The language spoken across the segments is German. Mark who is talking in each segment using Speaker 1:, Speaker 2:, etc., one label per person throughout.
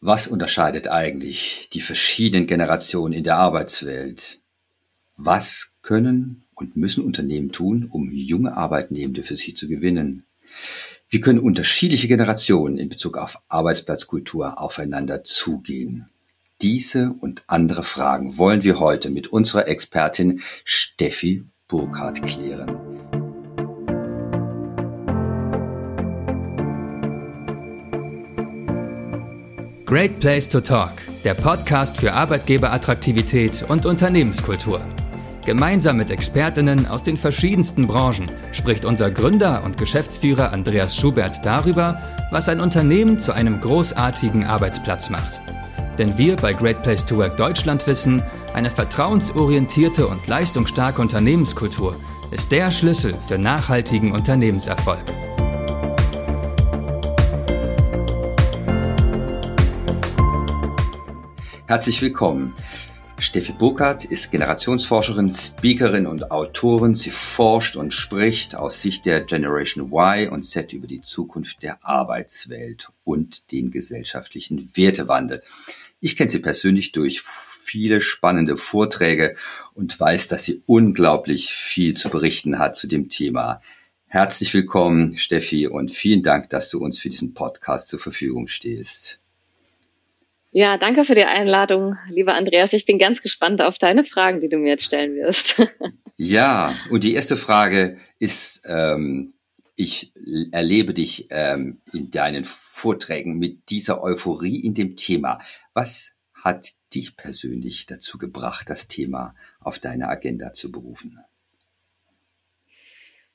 Speaker 1: Was unterscheidet eigentlich die verschiedenen Generationen in der Arbeitswelt? Was können und müssen Unternehmen tun, um junge Arbeitnehmende für sich zu gewinnen? Wie können unterschiedliche Generationen in Bezug auf Arbeitsplatzkultur aufeinander zugehen? Diese und andere Fragen wollen wir heute mit unserer Expertin Steffi Burkhardt klären.
Speaker 2: Great Place to Talk, der Podcast für Arbeitgeberattraktivität und Unternehmenskultur. Gemeinsam mit Expertinnen aus den verschiedensten Branchen spricht unser Gründer und Geschäftsführer Andreas Schubert darüber, was ein Unternehmen zu einem großartigen Arbeitsplatz macht. Denn wir bei Great Place to Work Deutschland wissen, eine vertrauensorientierte und leistungsstarke Unternehmenskultur ist der Schlüssel für nachhaltigen Unternehmenserfolg.
Speaker 1: Herzlich willkommen. Steffi Burkhardt ist Generationsforscherin, Speakerin und Autorin. Sie forscht und spricht aus Sicht der Generation Y und Z über die Zukunft der Arbeitswelt und den gesellschaftlichen Wertewandel. Ich kenne sie persönlich durch viele spannende Vorträge und weiß, dass sie unglaublich viel zu berichten hat zu dem Thema. Herzlich willkommen, Steffi, und vielen Dank, dass du uns für diesen Podcast zur Verfügung stehst.
Speaker 3: Ja, danke für die Einladung, lieber Andreas. Ich bin ganz gespannt auf deine Fragen, die du mir jetzt stellen wirst.
Speaker 1: ja, und die erste Frage ist, ähm, ich erlebe dich ähm, in deinen Vorträgen mit dieser Euphorie in dem Thema. Was hat dich persönlich dazu gebracht, das Thema auf deine Agenda zu berufen?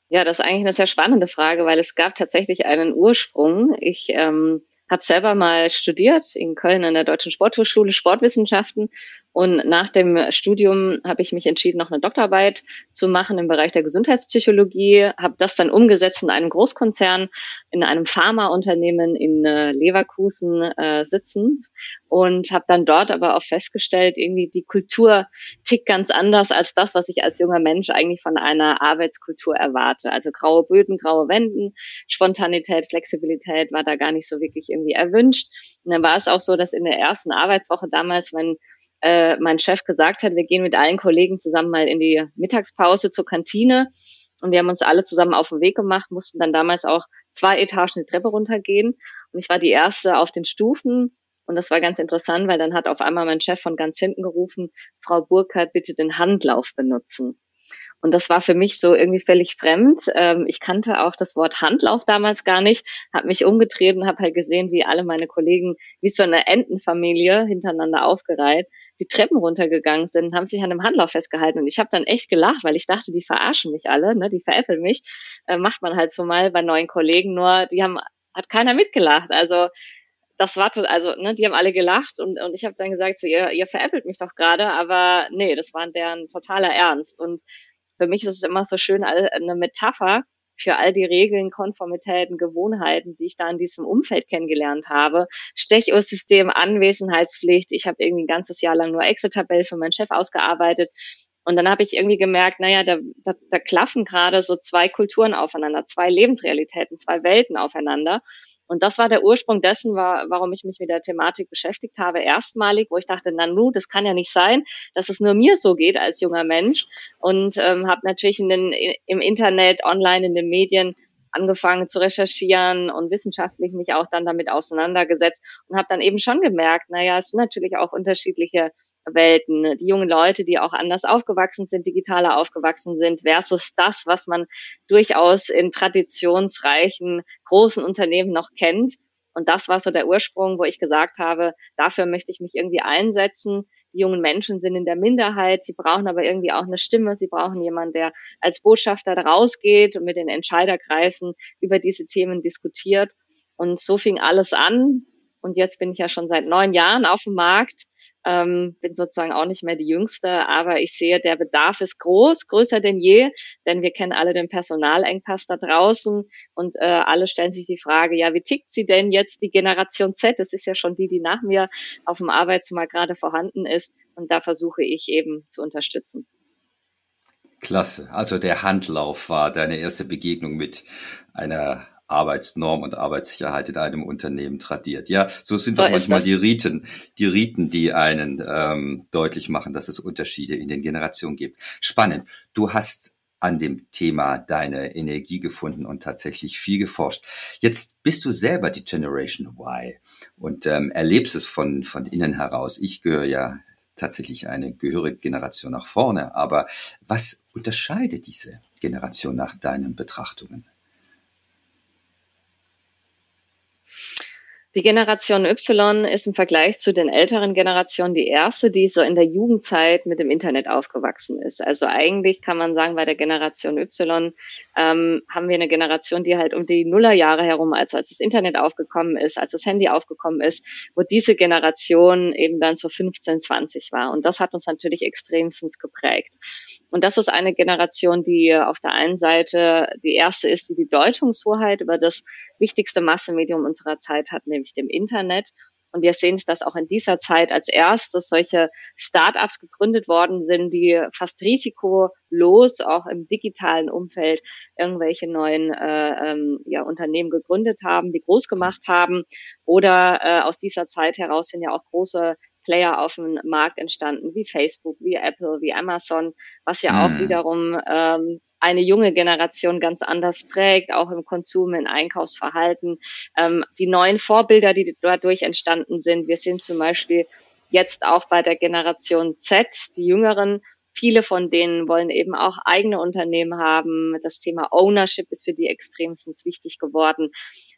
Speaker 3: Ja, das ist eigentlich eine sehr spannende Frage, weil es gab tatsächlich einen Ursprung. Ich ähm, habe selber mal studiert in Köln an der Deutschen Sporthochschule Sportwissenschaften und nach dem Studium habe ich mich entschieden, noch eine Doktorarbeit zu machen im Bereich der Gesundheitspsychologie, habe das dann umgesetzt in einem Großkonzern, in einem Pharmaunternehmen in äh, Leverkusen äh, sitzend und habe dann dort aber auch festgestellt, irgendwie die Kultur tickt ganz anders als das, was ich als junger Mensch eigentlich von einer Arbeitskultur erwarte. Also graue Böden, graue Wänden, Spontanität, Flexibilität war da gar nicht so wirklich irgendwie erwünscht. Und dann war es auch so, dass in der ersten Arbeitswoche damals mein äh, mein Chef gesagt hat, wir gehen mit allen Kollegen zusammen mal in die Mittagspause zur Kantine. Und wir haben uns alle zusammen auf den Weg gemacht, mussten dann damals auch zwei Etagen die Treppe runtergehen. Und ich war die erste auf den Stufen. Und das war ganz interessant, weil dann hat auf einmal mein Chef von ganz hinten gerufen, Frau Burkhardt, bitte den Handlauf benutzen. Und das war für mich so irgendwie völlig fremd. Ähm, ich kannte auch das Wort Handlauf damals gar nicht, habe mich umgedreht und habe halt gesehen, wie alle meine Kollegen wie so eine Entenfamilie hintereinander aufgereiht die Treppen runtergegangen sind, haben sich an einem Handlauf festgehalten und ich habe dann echt gelacht, weil ich dachte, die verarschen mich alle, ne, die veräppeln mich. Äh, macht man halt so mal bei neuen Kollegen, nur die haben hat keiner mitgelacht. Also das war also ne, die haben alle gelacht und und ich habe dann gesagt, so ihr ihr veräppelt mich doch gerade, aber nee, das war deren totaler Ernst und für mich ist es immer so schön eine Metapher, für all die Regeln, Konformitäten, Gewohnheiten, die ich da in diesem Umfeld kennengelernt habe. Stechuhrsystem, Anwesenheitspflicht. Ich habe irgendwie ein ganzes Jahr lang nur Excel-Tabellen für meinen Chef ausgearbeitet. Und dann habe ich irgendwie gemerkt, naja, da, da, da klaffen gerade so zwei Kulturen aufeinander, zwei Lebensrealitäten, zwei Welten aufeinander. Und das war der Ursprung dessen, war, warum ich mich mit der Thematik beschäftigt habe, erstmalig, wo ich dachte, na nu, das kann ja nicht sein, dass es nur mir so geht als junger Mensch. Und ähm, habe natürlich in den, im Internet, online, in den Medien angefangen zu recherchieren und wissenschaftlich mich auch dann damit auseinandergesetzt und habe dann eben schon gemerkt, naja, es sind natürlich auch unterschiedliche Welten, die jungen Leute, die auch anders aufgewachsen sind, digitaler aufgewachsen sind, versus das, was man durchaus in traditionsreichen großen Unternehmen noch kennt. Und das war so der Ursprung, wo ich gesagt habe, dafür möchte ich mich irgendwie einsetzen. Die jungen Menschen sind in der Minderheit, sie brauchen aber irgendwie auch eine Stimme, sie brauchen jemanden, der als Botschafter rausgeht und mit den Entscheiderkreisen über diese Themen diskutiert. Und so fing alles an. Und jetzt bin ich ja schon seit neun Jahren auf dem Markt ähm, bin sozusagen auch nicht mehr die Jüngste, aber ich sehe, der Bedarf ist groß, größer denn je, denn wir kennen alle den Personalengpass da draußen und äh, alle stellen sich die Frage, ja, wie tickt sie denn jetzt die Generation Z? Das ist ja schon die, die nach mir auf dem Arbeitsmarkt gerade vorhanden ist und da versuche ich eben zu unterstützen.
Speaker 1: Klasse. Also der Handlauf war deine erste Begegnung mit einer Arbeitsnorm und Arbeitssicherheit in einem Unternehmen tradiert. Ja, so sind so doch manchmal die Riten, die Riten, die einen ähm, deutlich machen, dass es Unterschiede in den Generationen gibt. Spannend. Du hast an dem Thema deine Energie gefunden und tatsächlich viel geforscht. Jetzt bist du selber die Generation Y und ähm, erlebst es von, von innen heraus. Ich gehöre ja tatsächlich eine gehörige Generation nach vorne. Aber was unterscheidet diese Generation nach deinen Betrachtungen?
Speaker 3: Die Generation Y ist im Vergleich zu den älteren Generationen die erste, die so in der Jugendzeit mit dem Internet aufgewachsen ist. Also eigentlich kann man sagen, bei der Generation Y ähm, haben wir eine Generation, die halt um die Nullerjahre herum, also als das Internet aufgekommen ist, als das Handy aufgekommen ist, wo diese Generation eben dann so 15, 20 war. Und das hat uns natürlich extremstens geprägt. Und das ist eine Generation, die auf der einen Seite die erste ist, die die Deutungshoheit über das wichtigste Massemedium unserer Zeit hat, nämlich dem Internet. Und wir sehen es, dass auch in dieser Zeit als erstes solche Start-ups gegründet worden sind, die fast risikolos auch im digitalen Umfeld irgendwelche neuen äh, ähm, ja, Unternehmen gegründet haben, die groß gemacht haben. Oder äh, aus dieser Zeit heraus sind ja auch große Player auf dem Markt entstanden, wie Facebook, wie Apple, wie Amazon, was ja auch hm. wiederum ähm, eine junge Generation ganz anders prägt, auch im Konsum, im Einkaufsverhalten. Ähm, die neuen Vorbilder, die dadurch entstanden sind. Wir sehen zum Beispiel jetzt auch bei der Generation Z, die Jüngeren, Viele von denen wollen eben auch eigene Unternehmen haben. Das Thema Ownership ist für die extremstens wichtig geworden.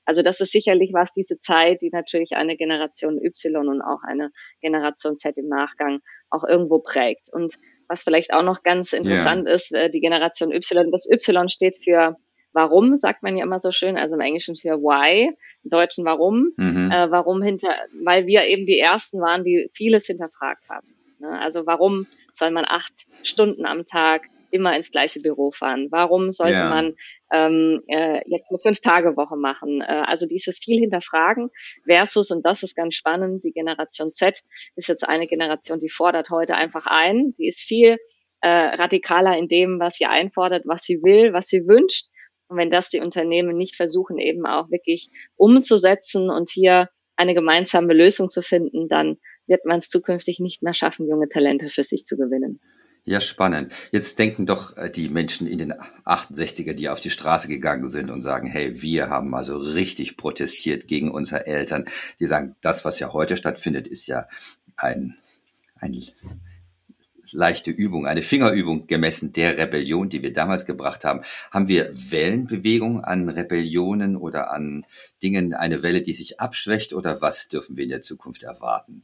Speaker 3: Also das ist sicherlich was, diese Zeit, die natürlich eine Generation Y und auch eine Generation Z im Nachgang auch irgendwo prägt. Und was vielleicht auch noch ganz interessant yeah. ist, äh, die Generation Y, das Y steht für Warum, sagt man ja immer so schön, also im Englischen für why, im Deutschen warum, mhm. äh, warum hinter, weil wir eben die Ersten waren, die vieles hinterfragt haben. Ne? Also warum soll man acht Stunden am Tag immer ins gleiche Büro fahren? Warum sollte ja. man ähm, äh, jetzt eine Fünf-Tage-Woche machen? Äh, also dieses viel hinterfragen versus, und das ist ganz spannend, die Generation Z ist jetzt eine Generation, die fordert heute einfach ein. Die ist viel äh, radikaler in dem, was sie einfordert, was sie will, was sie wünscht. Und wenn das die Unternehmen nicht versuchen, eben auch wirklich umzusetzen und hier eine gemeinsame Lösung zu finden, dann wird man es zukünftig nicht mehr schaffen, junge Talente für sich zu gewinnen.
Speaker 1: Ja, spannend. Jetzt denken doch äh, die Menschen in den 68er, die auf die Straße gegangen sind und sagen, hey, wir haben mal so richtig protestiert gegen unsere Eltern. Die sagen, das, was ja heute stattfindet, ist ja ein, ein leichte Übung, eine Fingerübung gemessen der Rebellion, die wir damals gebracht haben. Haben wir Wellenbewegung an Rebellionen oder an Dingen, eine Welle, die sich abschwächt oder was dürfen wir in der Zukunft erwarten?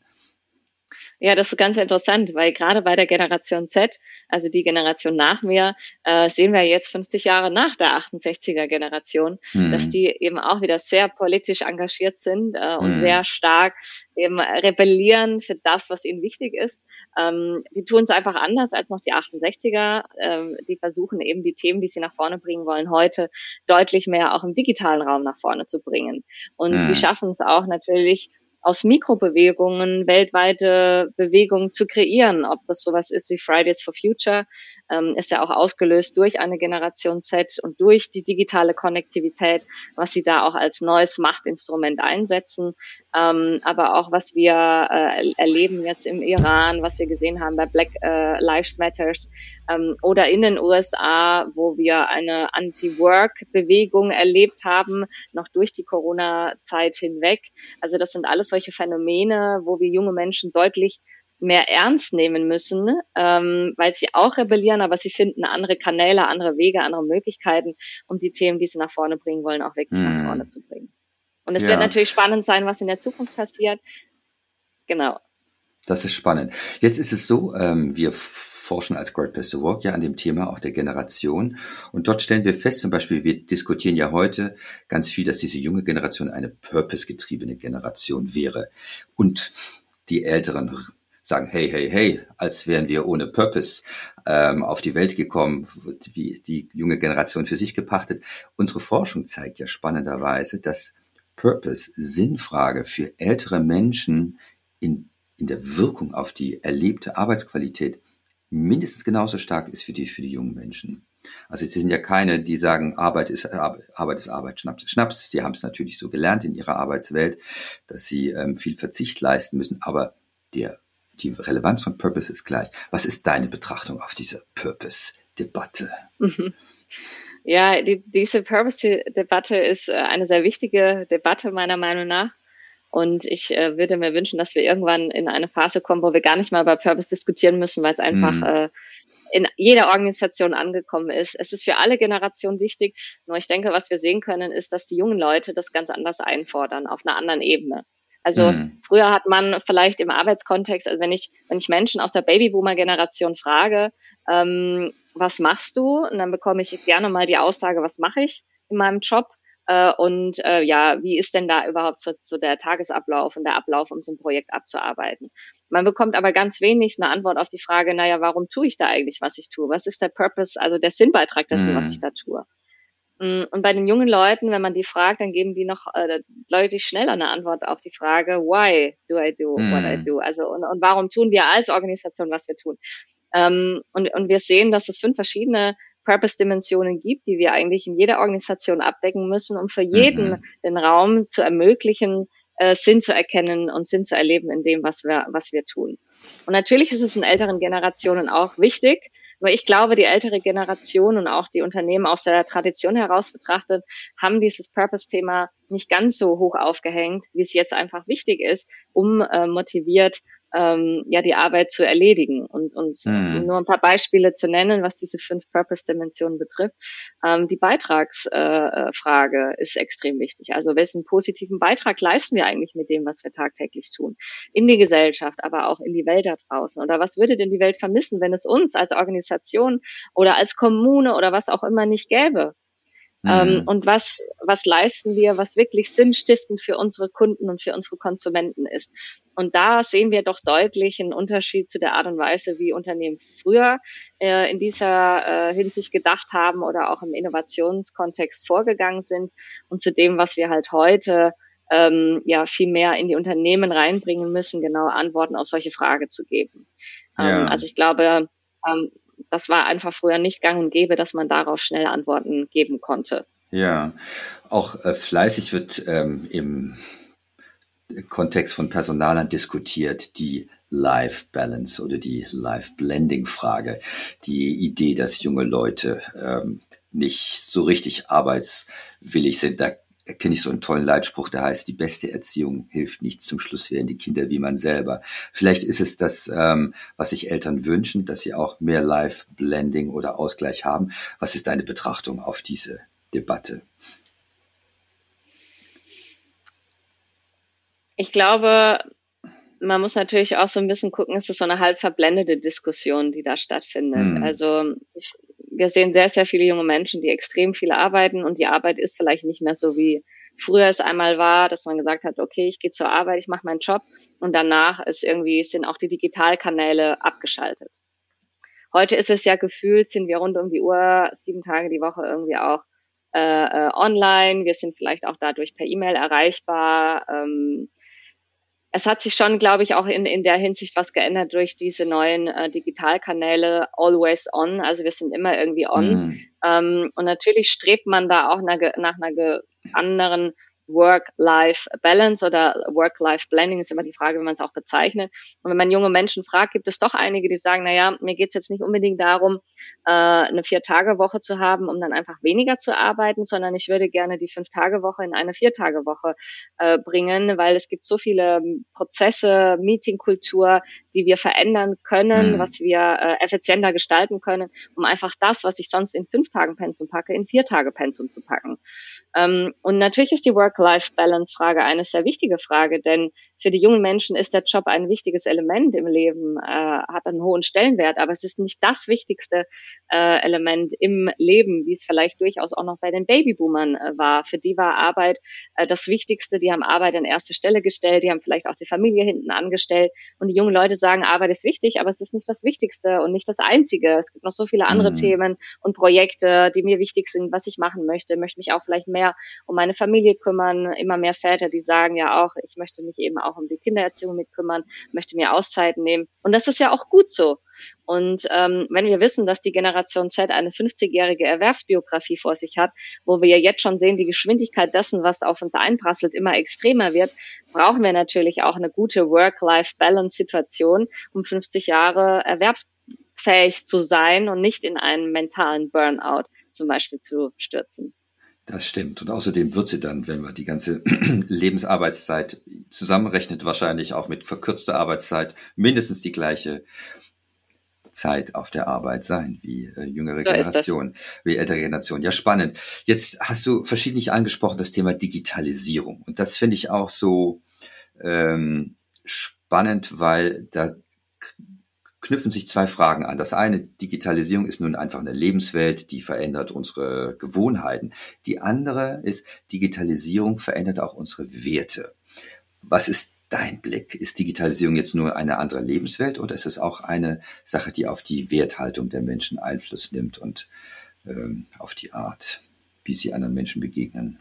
Speaker 3: Ja, das ist ganz interessant, weil gerade bei der Generation Z, also die Generation nach mir, äh, sehen wir jetzt 50 Jahre nach der 68er Generation, mhm. dass die eben auch wieder sehr politisch engagiert sind äh, und mhm. sehr stark eben rebellieren für das, was ihnen wichtig ist. Ähm, die tun es einfach anders als noch die 68er. Ähm, die versuchen eben die Themen, die sie nach vorne bringen wollen, heute deutlich mehr auch im digitalen Raum nach vorne zu bringen. Und mhm. die schaffen es auch natürlich, aus Mikrobewegungen weltweite Bewegungen zu kreieren. Ob das sowas ist wie Fridays for Future, ähm, ist ja auch ausgelöst durch eine Generation Z und durch die digitale Konnektivität, was sie da auch als neues Machtinstrument einsetzen. Ähm, aber auch was wir äh, erleben jetzt im Iran, was wir gesehen haben bei Black äh, Lives Matters ähm, oder in den USA, wo wir eine Anti-Work-Bewegung erlebt haben, noch durch die Corona-Zeit hinweg. Also das sind alles solche Phänomene, wo wir junge Menschen deutlich mehr ernst nehmen müssen, ähm, weil sie auch rebellieren, aber sie finden andere Kanäle, andere Wege, andere Möglichkeiten, um die Themen, die sie nach vorne bringen wollen, auch wirklich hm. nach vorne zu bringen. Und es ja. wird natürlich spannend sein, was in der Zukunft passiert. Genau.
Speaker 1: Das ist spannend. Jetzt ist es so, ähm, wir forschen als Great Place to Work ja an dem Thema auch der Generation. Und dort stellen wir fest, zum Beispiel, wir diskutieren ja heute ganz viel, dass diese junge Generation eine purpose-getriebene Generation wäre. Und die Älteren sagen, hey, hey, hey, als wären wir ohne Purpose ähm, auf die Welt gekommen, die, die junge Generation für sich gepachtet. Unsere Forschung zeigt ja spannenderweise, dass Purpose, Sinnfrage für ältere Menschen in, in der Wirkung auf die erlebte Arbeitsqualität mindestens genauso stark ist für die, für die jungen Menschen. Also sie sind ja keine, die sagen, Arbeit ist Arbeit ist Arbeit, Schnaps ist Schnaps. Sie haben es natürlich so gelernt in ihrer Arbeitswelt, dass sie ähm, viel Verzicht leisten müssen, aber der, die Relevanz von Purpose ist gleich. Was ist deine Betrachtung auf diese Purpose-Debatte?
Speaker 3: Ja, die, diese Purpose-Debatte ist äh, eine sehr wichtige Debatte meiner Meinung nach. Und ich äh, würde mir wünschen, dass wir irgendwann in eine Phase kommen, wo wir gar nicht mal über Purpose diskutieren müssen, weil es einfach mhm. äh, in jeder Organisation angekommen ist. Es ist für alle Generationen wichtig. Nur ich denke, was wir sehen können, ist, dass die jungen Leute das ganz anders einfordern, auf einer anderen Ebene. Also mhm. früher hat man vielleicht im Arbeitskontext, also wenn ich, wenn ich Menschen aus der Babyboomer-Generation frage, ähm, was machst du? Und dann bekomme ich gerne mal die Aussage, was mache ich in meinem Job? Äh, und äh, ja, wie ist denn da überhaupt so, so der Tagesablauf und der Ablauf, um so ein Projekt abzuarbeiten? Man bekommt aber ganz wenig eine Antwort auf die Frage, naja, warum tue ich da eigentlich, was ich tue? Was ist der Purpose, also der Sinnbeitrag dessen, mhm. was ich da tue? Mm, und bei den jungen Leuten, wenn man die fragt, dann geben die noch äh, deutlich schneller eine Antwort auf die Frage, why do I do mm. what I mhm. do? Also und, und warum tun wir als Organisation, was wir tun? Ähm, und, und wir sehen, dass es fünf verschiedene Purpose-Dimensionen gibt, die wir eigentlich in jeder Organisation abdecken müssen, um für jeden mhm. den Raum zu ermöglichen, äh, Sinn zu erkennen und Sinn zu erleben in dem, was wir, was wir tun. Und natürlich ist es in älteren Generationen auch wichtig, nur ich glaube, die ältere Generation und auch die Unternehmen aus der Tradition heraus betrachtet, haben dieses Purpose-Thema nicht ganz so hoch aufgehängt, wie es jetzt einfach wichtig ist, um äh, motiviert ähm, ja die Arbeit zu erledigen. Und, und mhm. nur ein paar Beispiele zu nennen, was diese fünf Purpose-Dimensionen betrifft. Ähm, die Beitragsfrage äh, ist extrem wichtig. Also wessen positiven Beitrag leisten wir eigentlich mit dem, was wir tagtäglich tun? In die Gesellschaft, aber auch in die Welt da draußen. Oder was würde denn die Welt vermissen, wenn es uns als Organisation oder als Kommune oder was auch immer nicht gäbe? Ähm, mhm. und was, was leisten wir, was wirklich sinnstiftend für unsere Kunden und für unsere Konsumenten ist. Und da sehen wir doch deutlich einen Unterschied zu der Art und Weise, wie Unternehmen früher äh, in dieser äh, Hinsicht gedacht haben oder auch im Innovationskontext vorgegangen sind und zu dem, was wir halt heute ähm, ja viel mehr in die Unternehmen reinbringen müssen, genau Antworten auf solche Fragen zu geben. Ähm, ja. Also ich glaube, ähm, das war einfach früher nicht gang und gäbe, dass man darauf schnell Antworten geben konnte.
Speaker 1: Ja, auch äh, fleißig wird ähm, im Kontext von Personalern diskutiert, die Life Balance oder die Life Blending Frage. Die Idee, dass junge Leute ähm, nicht so richtig arbeitswillig sind. Da kenne ich so einen tollen Leitspruch, der heißt, die beste Erziehung hilft nicht. Zum Schluss werden die Kinder wie man selber. Vielleicht ist es das, ähm, was sich Eltern wünschen, dass sie auch mehr Life-Blending oder Ausgleich haben. Was ist deine Betrachtung auf diese Debatte?
Speaker 3: Ich glaube, man muss natürlich auch so ein bisschen gucken, es ist so eine halb verblendete Diskussion, die da stattfindet. Hm. Also ich, wir sehen sehr, sehr viele junge Menschen, die extrem viel arbeiten und die Arbeit ist vielleicht nicht mehr so wie früher es einmal war, dass man gesagt hat, okay, ich gehe zur Arbeit, ich mache meinen Job und danach ist irgendwie, sind auch die Digitalkanäle abgeschaltet. Heute ist es ja gefühlt, sind wir rund um die Uhr, sieben Tage die Woche irgendwie auch äh, äh, online. Wir sind vielleicht auch dadurch per E-Mail erreichbar. Ähm, es hat sich schon, glaube ich, auch in, in der Hinsicht was geändert durch diese neuen äh, Digitalkanäle always on. Also wir sind immer irgendwie on. Mhm. Ähm, und natürlich strebt man da auch nach, nach einer anderen Work-Life-Balance oder Work-Life-Blending ist immer die Frage, wie man es auch bezeichnet. Und wenn man junge Menschen fragt, gibt es doch einige, die sagen, naja, mir geht es jetzt nicht unbedingt darum, äh, eine Vier-Tage-Woche zu haben, um dann einfach weniger zu arbeiten, sondern ich würde gerne die Fünf-Tage-Woche in eine Vier-Tage-Woche äh, bringen, weil es gibt so viele Prozesse, Meetingkultur, die wir verändern können, mhm. was wir äh, effizienter gestalten können, um einfach das, was ich sonst in fünf Tagen Pensum packe, in vier Tage Pensum zu packen. Ähm, und natürlich ist die Work Work-Life-Balance-Frage eine sehr wichtige Frage, denn für die jungen Menschen ist der Job ein wichtiges Element im Leben, äh, hat einen hohen Stellenwert, aber es ist nicht das wichtigste äh, Element im Leben, wie es vielleicht durchaus auch noch bei den Babyboomern äh, war. Für die war Arbeit äh, das Wichtigste, die haben Arbeit an erste Stelle gestellt, die haben vielleicht auch die Familie hinten angestellt und die jungen Leute sagen, Arbeit ist wichtig, aber es ist nicht das Wichtigste und nicht das Einzige. Es gibt noch so viele andere mhm. Themen und Projekte, die mir wichtig sind, was ich machen möchte, möchte mich auch vielleicht mehr um meine Familie kümmern, kümmern, immer mehr Väter, die sagen ja auch, ich möchte mich eben auch um die Kindererziehung mitkümmern, möchte mir Auszeiten nehmen. Und das ist ja auch gut so. Und ähm, wenn wir wissen, dass die Generation Z eine 50-jährige Erwerbsbiografie vor sich hat, wo wir jetzt schon sehen, die Geschwindigkeit dessen, was auf uns einprasselt, immer extremer wird, brauchen wir natürlich auch eine gute Work-Life-Balance-Situation, um 50 Jahre erwerbsfähig zu sein und nicht in einen mentalen Burnout zum Beispiel zu stürzen.
Speaker 1: Das stimmt. Und außerdem wird sie dann, wenn man die ganze Lebensarbeitszeit zusammenrechnet, wahrscheinlich auch mit verkürzter Arbeitszeit mindestens die gleiche Zeit auf der Arbeit sein, wie äh, jüngere so Generationen, wie ältere Generationen. Ja, spannend. Jetzt hast du verschiedentlich angesprochen das Thema Digitalisierung. Und das finde ich auch so ähm, spannend, weil da knüpfen sich zwei Fragen an. Das eine, Digitalisierung ist nun einfach eine Lebenswelt, die verändert unsere Gewohnheiten. Die andere ist, Digitalisierung verändert auch unsere Werte. Was ist dein Blick? Ist Digitalisierung jetzt nur eine andere Lebenswelt oder ist es auch eine Sache, die auf die Werthaltung der Menschen Einfluss nimmt und ähm, auf die Art, wie sie anderen Menschen begegnen?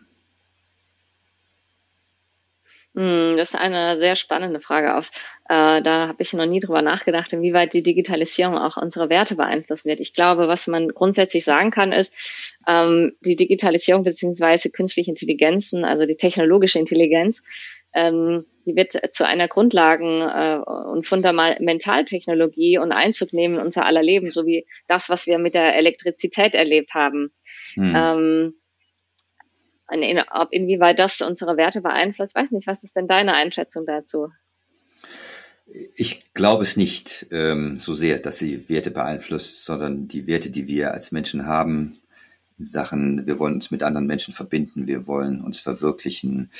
Speaker 3: Hm, das ist eine sehr spannende Frage. Auf, äh, da habe ich noch nie drüber nachgedacht, inwieweit die Digitalisierung auch unsere Werte beeinflussen wird. Ich glaube, was man grundsätzlich sagen kann, ist, ähm, die Digitalisierung beziehungsweise künstliche Intelligenzen, also die technologische Intelligenz, ähm, die wird zu einer Grundlagen- äh, und Fundamentaltechnologie und Einzug nehmen in unser aller Leben, so wie das, was wir mit der Elektrizität erlebt haben. Hm. Ähm, in, ob inwieweit das unsere Werte beeinflusst, weiß nicht. Was ist denn deine Einschätzung dazu?
Speaker 1: Ich glaube es nicht ähm, so sehr, dass sie Werte beeinflusst, sondern die Werte, die wir als Menschen haben, in Sachen, wir wollen uns mit anderen Menschen verbinden, wir wollen uns verwirklichen,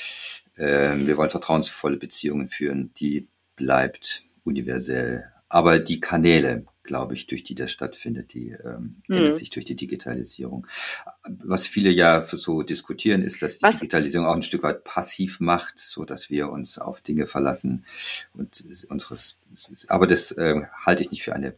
Speaker 1: äh, wir wollen vertrauensvolle Beziehungen führen, die bleibt universell. Aber die Kanäle, glaube ich, durch die das stattfindet, die ähm, mhm. ändert sich durch die Digitalisierung. Was viele ja so diskutieren, ist, dass die Was? Digitalisierung auch ein Stück weit passiv macht, so dass wir uns auf Dinge verlassen und unseres, aber das äh, halte ich nicht für eine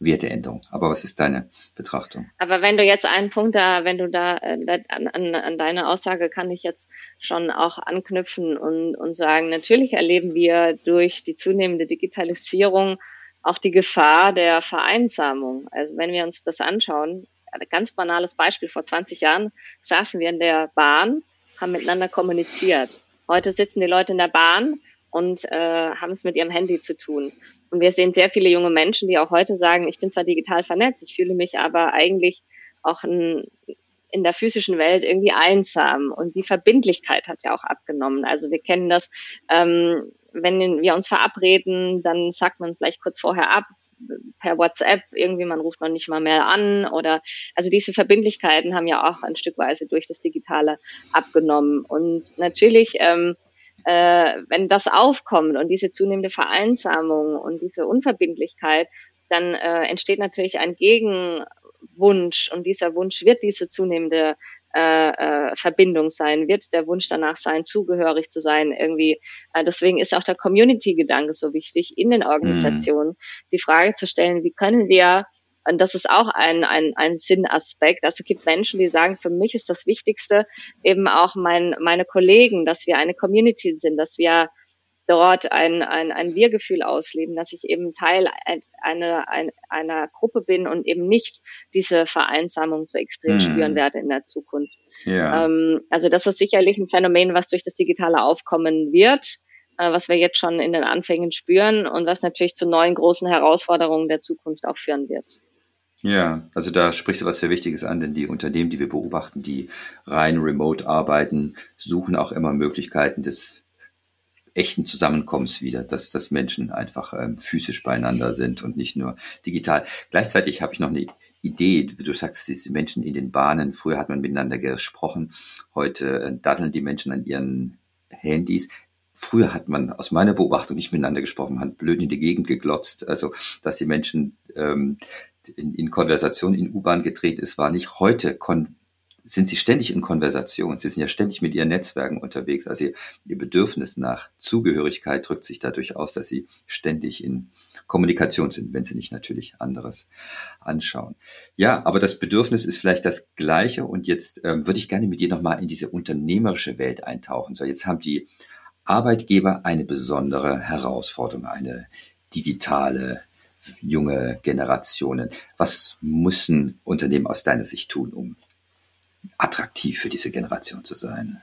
Speaker 1: Werteänderung. Aber was ist deine Betrachtung?
Speaker 3: Aber wenn du jetzt einen Punkt da, wenn du da äh, an, an, an deine Aussage kann ich jetzt schon auch anknüpfen und, und sagen, natürlich erleben wir durch die zunehmende Digitalisierung auch die Gefahr der Vereinsamung. Also wenn wir uns das anschauen, ein ganz banales Beispiel, vor 20 Jahren saßen wir in der Bahn, haben miteinander kommuniziert. Heute sitzen die Leute in der Bahn und äh, haben es mit ihrem Handy zu tun. Und wir sehen sehr viele junge Menschen, die auch heute sagen, ich bin zwar digital vernetzt, ich fühle mich aber eigentlich auch in, in der physischen Welt irgendwie einsam. Und die Verbindlichkeit hat ja auch abgenommen. Also wir kennen das, ähm, wenn wir uns verabreden, dann sagt man vielleicht kurz vorher ab, per WhatsApp, irgendwie man ruft noch nicht mal mehr an oder also diese Verbindlichkeiten haben ja auch ein Stückweise durch das Digitale abgenommen. Und natürlich, ähm, äh, wenn das aufkommt und diese zunehmende Vereinsamung und diese Unverbindlichkeit, dann äh, entsteht natürlich ein Gegenwunsch und dieser Wunsch wird diese zunehmende äh, äh, Verbindung sein, wird der Wunsch danach sein, zugehörig zu sein irgendwie. Äh, deswegen ist auch der Community-Gedanke so wichtig in den Organisationen, mhm. die Frage zu stellen, wie können wir und das ist auch ein, ein, ein Sinnaspekt. Also es gibt Menschen, die sagen, für mich ist das Wichtigste eben auch mein, meine Kollegen, dass wir eine Community sind, dass wir dort ein, ein, ein Wir-Gefühl ausleben, dass ich eben Teil einer, einer, einer Gruppe bin und eben nicht diese Vereinsamung so extrem mhm. spüren werde in der Zukunft. Ja. Ähm, also das ist sicherlich ein Phänomen, was durch das digitale Aufkommen wird, äh, was wir jetzt schon in den Anfängen spüren und was natürlich zu neuen großen Herausforderungen der Zukunft auch führen wird.
Speaker 1: Ja, also da sprichst du was sehr Wichtiges an, denn die Unternehmen, die wir beobachten, die rein remote arbeiten, suchen auch immer Möglichkeiten des echten Zusammenkommens wieder, dass, dass Menschen einfach ähm, physisch beieinander sind und nicht nur digital. Gleichzeitig habe ich noch eine Idee, du sagst, diese Menschen in den Bahnen, früher hat man miteinander gesprochen, heute äh, daddeln die Menschen an ihren Handys. Früher hat man aus meiner Beobachtung nicht miteinander gesprochen, man hat blöd in die Gegend geglotzt. Also, dass die Menschen ähm, in, in Konversation in U-Bahn getreten ist, war nicht heute kon sind sie ständig in Konversation. Sie sind ja ständig mit ihren Netzwerken unterwegs. Also ihr, ihr Bedürfnis nach Zugehörigkeit drückt sich dadurch aus, dass sie ständig in Kommunikation sind, wenn sie nicht natürlich anderes anschauen. Ja, aber das Bedürfnis ist vielleicht das gleiche. Und jetzt ähm, würde ich gerne mit dir nochmal in diese unternehmerische Welt eintauchen. So, jetzt haben die Arbeitgeber eine besondere Herausforderung, eine digitale junge Generationen. Was müssen Unternehmen aus deiner Sicht tun, um attraktiv für diese Generation zu sein?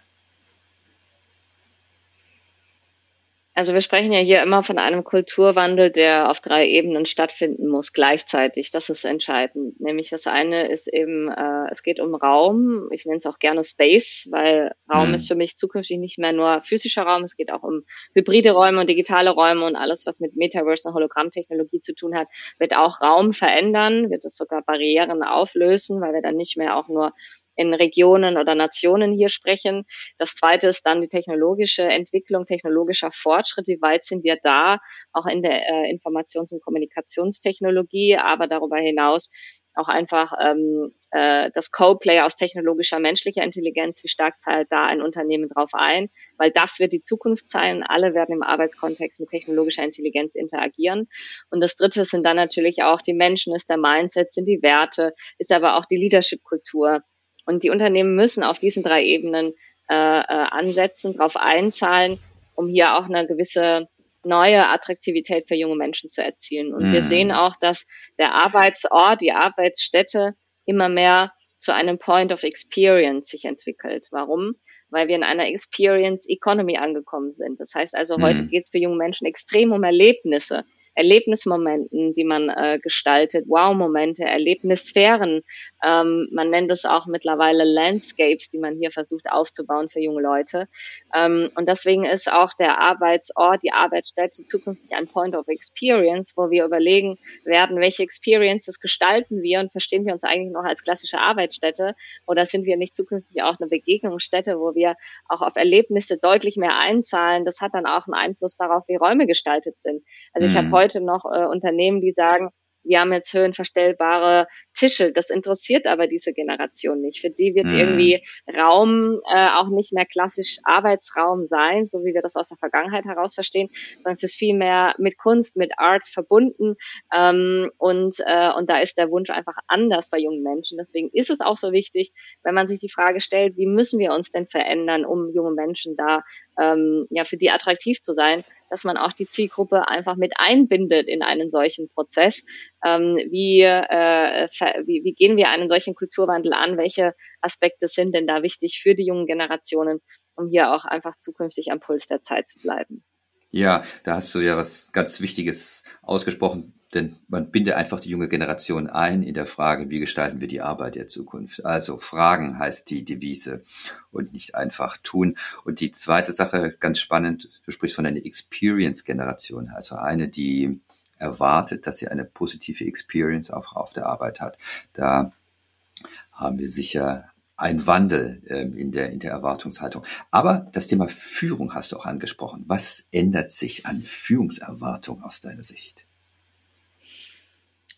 Speaker 3: Also wir sprechen ja hier immer von einem Kulturwandel, der auf drei Ebenen stattfinden muss gleichzeitig. Das ist entscheidend. Nämlich das eine ist eben, äh, es geht um Raum. Ich nenne es auch gerne Space, weil Raum mhm. ist für mich zukünftig nicht mehr nur physischer Raum. Es geht auch um hybride Räume und digitale Räume und alles, was mit Metaverse und Hologrammtechnologie zu tun hat, wird auch Raum verändern, wird es sogar Barrieren auflösen, weil wir dann nicht mehr auch nur in Regionen oder Nationen hier sprechen. Das zweite ist dann die technologische Entwicklung, technologischer Fortschritt. Wie weit sind wir da, auch in der äh, Informations- und Kommunikationstechnologie, aber darüber hinaus auch einfach ähm, äh, das Co-Play aus technologischer menschlicher Intelligenz, wie stark zahlt da ein Unternehmen drauf ein, weil das wird die Zukunft sein. Alle werden im Arbeitskontext mit technologischer Intelligenz interagieren. Und das Dritte sind dann natürlich auch die Menschen, ist der Mindset, sind die Werte, ist aber auch die Leadership-Kultur. Und die Unternehmen müssen auf diesen drei Ebenen äh, äh, ansetzen, darauf einzahlen, um hier auch eine gewisse neue Attraktivität für junge Menschen zu erzielen. Und mhm. wir sehen auch, dass der Arbeitsort, die Arbeitsstätte immer mehr zu einem Point of Experience sich entwickelt. Warum? Weil wir in einer Experience Economy angekommen sind. Das heißt also, mhm. heute geht es für junge Menschen extrem um Erlebnisse. Erlebnismomenten, die man äh, gestaltet, Wow-Momente, Erlebnissphären. Ähm, man nennt es auch mittlerweile Landscapes, die man hier versucht aufzubauen für junge Leute. Ähm, und deswegen ist auch der Arbeitsort, die Arbeitsstätte zukünftig ein Point of Experience, wo wir überlegen werden, welche Experiences gestalten wir und verstehen wir uns eigentlich noch als klassische Arbeitsstätte oder sind wir nicht zukünftig auch eine Begegnungsstätte, wo wir auch auf Erlebnisse deutlich mehr einzahlen. Das hat dann auch einen Einfluss darauf, wie Räume gestaltet sind. Also ich mhm. habe heute noch äh, Unternehmen, die sagen, wir haben jetzt höhenverstellbare Tische. Das interessiert aber diese Generation nicht. Für die wird mhm. irgendwie Raum äh, auch nicht mehr klassisch Arbeitsraum sein, so wie wir das aus der Vergangenheit heraus verstehen, sondern es ist viel mehr mit Kunst, mit Art verbunden. Ähm, und, äh, und da ist der Wunsch einfach anders bei jungen Menschen. Deswegen ist es auch so wichtig, wenn man sich die Frage stellt, wie müssen wir uns denn verändern, um junge Menschen da ähm, ja für die attraktiv zu sein, dass man auch die Zielgruppe einfach mit einbindet in einen solchen Prozess. Ähm, wie, äh, wie, wie gehen wir einen solchen Kulturwandel an? Welche Aspekte sind denn da wichtig für die jungen Generationen, um hier auch einfach zukünftig am Puls der Zeit zu bleiben?
Speaker 1: Ja, da hast du ja was ganz Wichtiges ausgesprochen denn man bindet einfach die junge Generation ein in der Frage, wie gestalten wir die Arbeit der Zukunft. Also Fragen heißt die Devise und nicht einfach tun. Und die zweite Sache, ganz spannend, du sprichst von einer Experience-Generation, also eine, die erwartet, dass sie eine positive Experience auch auf der Arbeit hat. Da haben wir sicher ein Wandel ähm, in, der, in der Erwartungshaltung. Aber das Thema Führung hast du auch angesprochen. Was ändert sich an Führungserwartung aus deiner Sicht?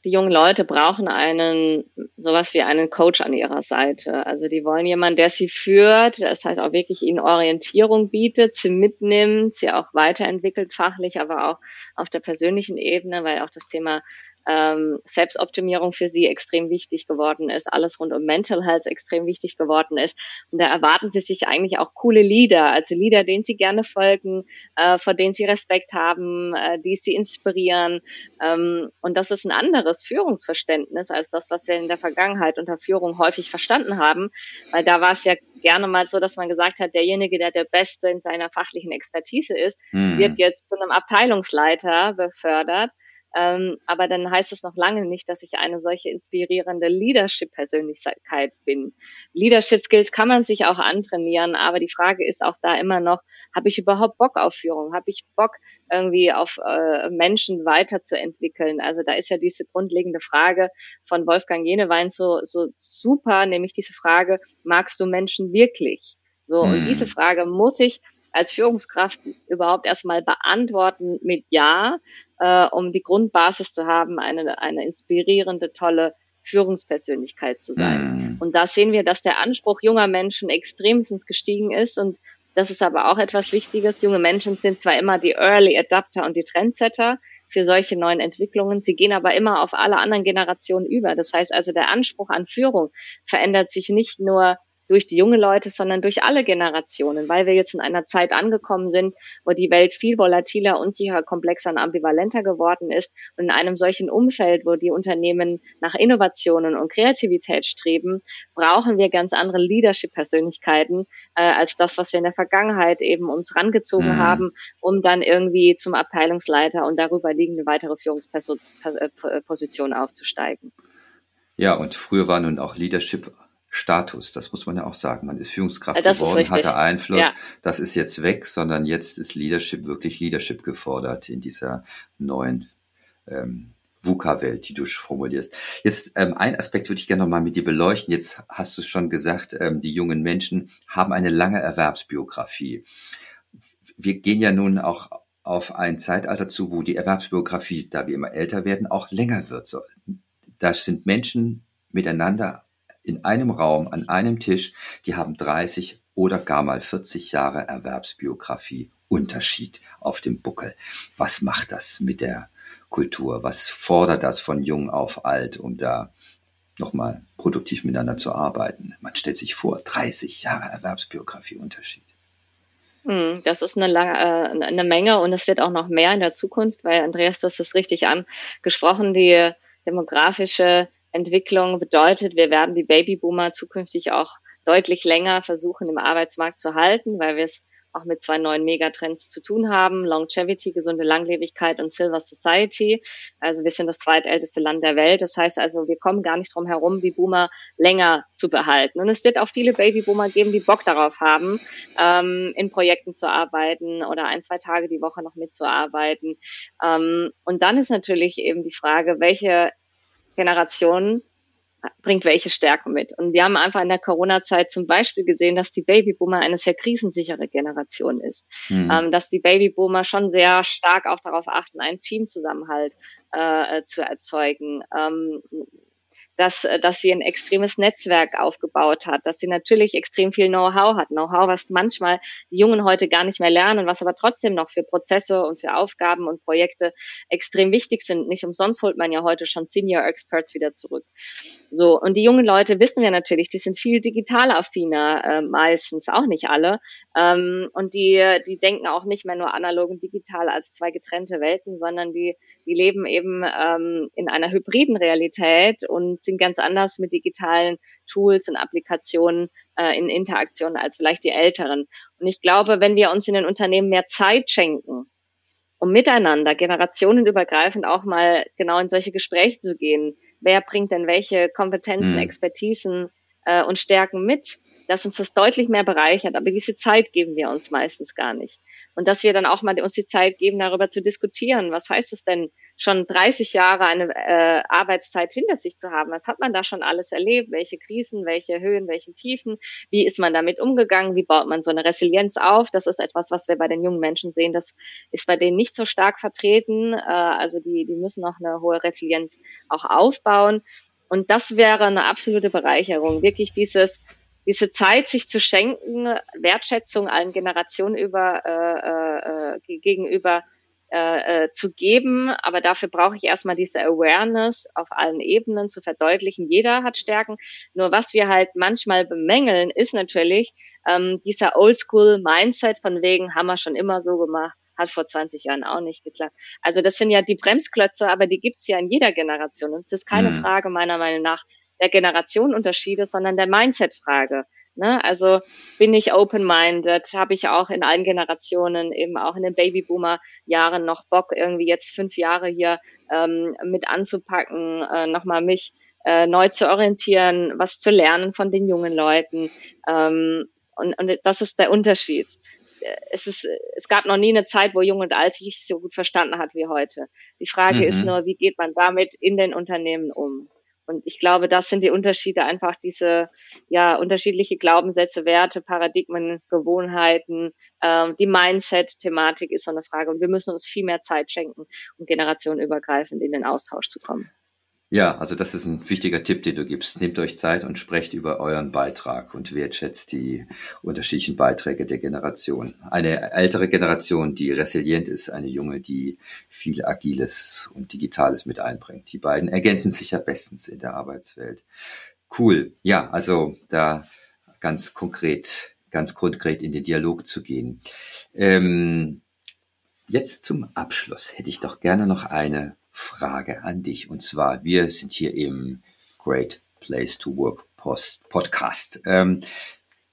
Speaker 3: Die jungen Leute brauchen einen, sowas wie einen Coach an ihrer Seite. Also die wollen jemanden, der sie führt, das heißt auch wirklich ihnen Orientierung bietet, sie mitnimmt, sie auch weiterentwickelt fachlich, aber auch auf der persönlichen Ebene, weil auch das Thema ähm, Selbstoptimierung für sie extrem wichtig geworden ist, alles rund um Mental Health extrem wichtig geworden ist. Und da erwarten sie sich eigentlich auch coole Leader, also Leader, denen sie gerne folgen, äh, vor denen sie Respekt haben, äh, die sie inspirieren. Ähm, und das ist ein anderes Führungsverständnis als das, was wir in der Vergangenheit unter Führung häufig verstanden haben, weil da war es ja gerne mal so, dass man gesagt hat, derjenige, der der Beste in seiner fachlichen Expertise ist, mhm. wird jetzt zu einem Abteilungsleiter befördert. Ähm, aber dann heißt es noch lange nicht, dass ich eine solche inspirierende Leadership-Persönlichkeit bin. Leadership Skills kann man sich auch antrainieren, aber die Frage ist auch da immer noch, habe ich überhaupt Bock auf Führung? Habe ich Bock irgendwie auf äh, Menschen weiterzuentwickeln? Also da ist ja diese grundlegende Frage von Wolfgang Jenewein so, so super, nämlich diese Frage, magst du Menschen wirklich? So, und diese Frage muss ich als Führungskraft überhaupt erstmal beantworten mit Ja, äh, um die Grundbasis zu haben, eine, eine inspirierende, tolle Führungspersönlichkeit zu sein. Mm. Und da sehen wir, dass der Anspruch junger Menschen extremstens gestiegen ist und das ist aber auch etwas Wichtiges. Junge Menschen sind zwar immer die Early Adapter und die Trendsetter für solche neuen Entwicklungen, sie gehen aber immer auf alle anderen Generationen über. Das heißt also, der Anspruch an Führung verändert sich nicht nur durch die junge Leute, sondern durch alle Generationen, weil wir jetzt in einer Zeit angekommen sind, wo die Welt viel volatiler, unsicherer, komplexer und ambivalenter geworden ist. Und in einem solchen Umfeld, wo die Unternehmen nach Innovationen und Kreativität streben, brauchen wir ganz andere Leadership-Persönlichkeiten äh, als das, was wir in der Vergangenheit eben uns rangezogen mhm. haben, um dann irgendwie zum Abteilungsleiter und darüber liegende weitere Führungspositionen aufzusteigen.
Speaker 1: Ja, und früher war nun auch Leadership Status, das muss man ja auch sagen. Man ist Führungskraft das geworden, hatte Einfluss. Ja. Das ist jetzt weg, sondern jetzt ist Leadership wirklich Leadership gefordert in dieser neuen ähm, VUCA-Welt, die du formulierst. Jetzt ähm, ein Aspekt würde ich gerne nochmal mit dir beleuchten. Jetzt hast du es schon gesagt, ähm, die jungen Menschen haben eine lange Erwerbsbiografie. Wir gehen ja nun auch auf ein Zeitalter zu, wo die Erwerbsbiografie, da wir immer älter werden, auch länger wird. Das sind Menschen miteinander in einem Raum, an einem Tisch, die haben 30 oder gar mal 40 Jahre Erwerbsbiografie Unterschied auf dem Buckel. Was macht das mit der Kultur? Was fordert das von jung auf alt, um da nochmal produktiv miteinander zu arbeiten? Man stellt sich vor, 30 Jahre Erwerbsbiografie Unterschied.
Speaker 3: Hm, das ist eine, lange, äh, eine Menge und es wird auch noch mehr in der Zukunft, weil Andreas, du hast das richtig angesprochen, die demografische Entwicklung bedeutet, wir werden die Babyboomer zukünftig auch deutlich länger versuchen, im Arbeitsmarkt zu halten, weil wir es auch mit zwei neuen Megatrends zu tun haben. Longevity, gesunde Langlebigkeit und Silver Society. Also wir sind das zweitälteste Land der Welt. Das heißt also, wir kommen gar nicht drum herum, die Boomer länger zu behalten. Und es wird auch viele Babyboomer geben, die Bock darauf haben, ähm, in Projekten zu arbeiten oder ein, zwei Tage die Woche noch mitzuarbeiten. Ähm, und dann ist natürlich eben die Frage, welche Generation bringt welche Stärke mit. Und wir haben einfach in der Corona-Zeit zum Beispiel gesehen, dass die Babyboomer eine sehr krisensichere Generation ist. Mhm. Ähm, dass die Babyboomer schon sehr stark auch darauf achten, einen Teamzusammenhalt äh, zu erzeugen. Ähm, dass, äh, dass sie ein extremes Netzwerk aufgebaut hat, dass sie natürlich extrem viel Know-how hat. Know-how, was manchmal die Jungen heute gar nicht mehr lernen, was aber trotzdem noch für Prozesse und für Aufgaben und Projekte extrem wichtig sind. Nicht umsonst holt man ja heute schon Senior Experts wieder zurück. So, und die jungen Leute wissen wir natürlich, die sind viel digital affiner, äh, meistens, auch nicht alle. Ähm, und die, die denken auch nicht mehr nur analog und digital als zwei getrennte Welten, sondern die, die leben eben ähm, in einer hybriden Realität und sind ganz anders mit digitalen Tools und Applikationen äh, in Interaktion als vielleicht die Älteren. Und ich glaube, wenn wir uns in den Unternehmen mehr Zeit schenken, um miteinander generationenübergreifend auch mal genau in solche Gespräche zu gehen, wer bringt denn welche Kompetenzen, mhm. Expertisen äh, und Stärken mit, dass uns das deutlich mehr bereichert. Aber diese Zeit geben wir uns meistens gar nicht. Und dass wir dann auch mal uns die Zeit geben, darüber zu diskutieren. Was heißt es denn, schon 30 Jahre eine äh, Arbeitszeit hinter sich zu haben? Was hat man da schon alles erlebt? Welche Krisen, welche Höhen, welche Tiefen? Wie ist man damit umgegangen? Wie baut man so eine Resilienz auf? Das ist etwas, was wir bei den jungen Menschen sehen. Das ist bei denen nicht so stark vertreten. Äh, also die, die müssen noch eine hohe Resilienz auch aufbauen. Und das wäre eine absolute Bereicherung. Wirklich dieses, diese Zeit sich zu schenken, Wertschätzung allen Generationen über, äh, äh, gegenüber äh, äh, zu geben. Aber dafür brauche ich erstmal diese Awareness auf allen Ebenen zu verdeutlichen. Jeder hat Stärken. Nur was wir halt manchmal bemängeln, ist natürlich ähm, dieser Oldschool-Mindset von wegen, haben wir schon immer so gemacht hat vor 20 Jahren auch nicht geklappt. Also das sind ja die Bremsklötze, aber die gibt's ja in jeder Generation. Und es ist keine mhm. Frage meiner Meinung nach der Generationenunterschiede, sondern der Mindset-Frage. Ne? Also bin ich open-minded, habe ich auch in allen Generationen, eben auch in den Babyboomer-Jahren noch Bock, irgendwie jetzt fünf Jahre hier ähm, mit anzupacken, äh, nochmal mich äh, neu zu orientieren, was zu lernen von den jungen Leuten. Ähm, und, und das ist der Unterschied. Es, ist, es gab noch nie eine Zeit, wo Jung und Alt sich so gut verstanden hat wie heute. Die Frage mhm. ist nur, wie geht man damit in den Unternehmen um? Und ich glaube, das sind die Unterschiede, einfach diese ja unterschiedliche Glaubenssätze, Werte, Paradigmen, Gewohnheiten, ähm, die Mindset-Thematik ist so eine Frage. Und wir müssen uns viel mehr Zeit schenken, um generationenübergreifend in den Austausch zu kommen.
Speaker 1: Ja, also das ist ein wichtiger Tipp, den du gibst. Nehmt euch Zeit und sprecht über euren Beitrag und wertschätzt die unterschiedlichen Beiträge der Generation. Eine ältere Generation, die resilient ist, eine junge, die viel Agiles und Digitales mit einbringt. Die beiden ergänzen sich ja bestens in der Arbeitswelt. Cool. Ja, also da ganz konkret, ganz konkret in den Dialog zu gehen. Ähm, jetzt zum Abschluss hätte ich doch gerne noch eine Frage an dich. Und zwar, wir sind hier im Great Place to Work Post Podcast. Ähm,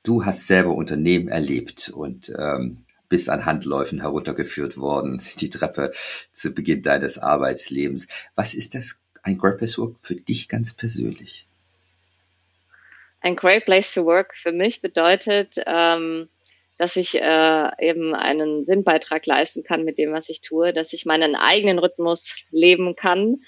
Speaker 1: du hast selber Unternehmen erlebt und ähm, bist an Handläufen heruntergeführt worden, die Treppe zu Beginn deines Arbeitslebens. Was ist das, ein Great Place to Work für dich ganz persönlich?
Speaker 3: Ein Great Place to Work für mich bedeutet, ähm, dass ich äh, eben einen Sinnbeitrag leisten kann mit dem, was ich tue, dass ich meinen eigenen Rhythmus leben kann.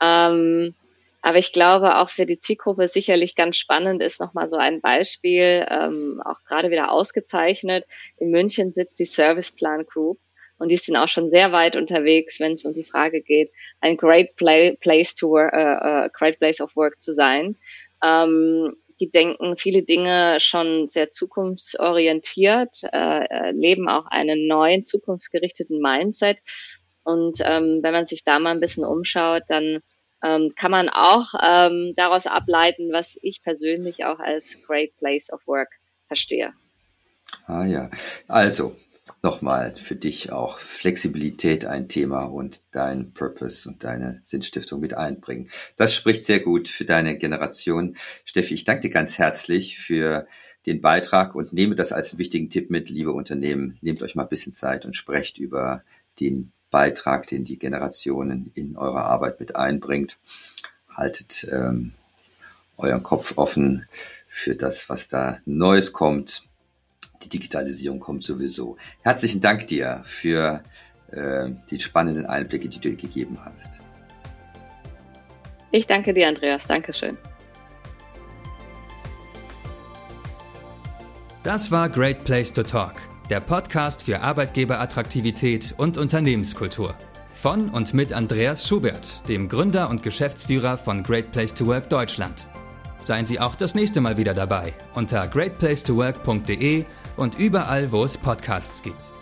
Speaker 3: Ähm, aber ich glaube, auch für die Zielgruppe sicherlich ganz spannend ist nochmal so ein Beispiel, ähm, auch gerade wieder ausgezeichnet. In München sitzt die Serviceplan Group und die sind auch schon sehr weit unterwegs, wenn es um die Frage geht, ein great play, place to work, uh, uh, great place of work zu sein. Ähm, die denken viele Dinge schon sehr zukunftsorientiert, äh, leben auch einen neuen, zukunftsgerichteten Mindset. Und ähm, wenn man sich da mal ein bisschen umschaut, dann ähm, kann man auch ähm, daraus ableiten, was ich persönlich auch als Great Place of Work verstehe.
Speaker 1: Ah ja, also nochmal für dich auch Flexibilität ein Thema und dein Purpose und deine Sinnstiftung mit einbringen. Das spricht sehr gut für deine Generation. Steffi, ich danke dir ganz herzlich für den Beitrag und nehme das als einen wichtigen Tipp mit, liebe Unternehmen. Nehmt euch mal ein bisschen Zeit und sprecht über den Beitrag, den die Generationen in eure Arbeit mit einbringt. Haltet ähm, euren Kopf offen für das, was da Neues kommt die Digitalisierung kommt sowieso. Herzlichen Dank dir für äh, die spannenden Einblicke, die du gegeben hast.
Speaker 3: Ich danke dir, Andreas. Dankeschön.
Speaker 2: Das war Great Place to Talk, der Podcast für Arbeitgeberattraktivität und Unternehmenskultur. Von und mit Andreas Schubert, dem Gründer und Geschäftsführer von Great Place to Work Deutschland. Seien Sie auch das nächste Mal wieder dabei unter greatplacetowork.de und überall, wo es Podcasts gibt.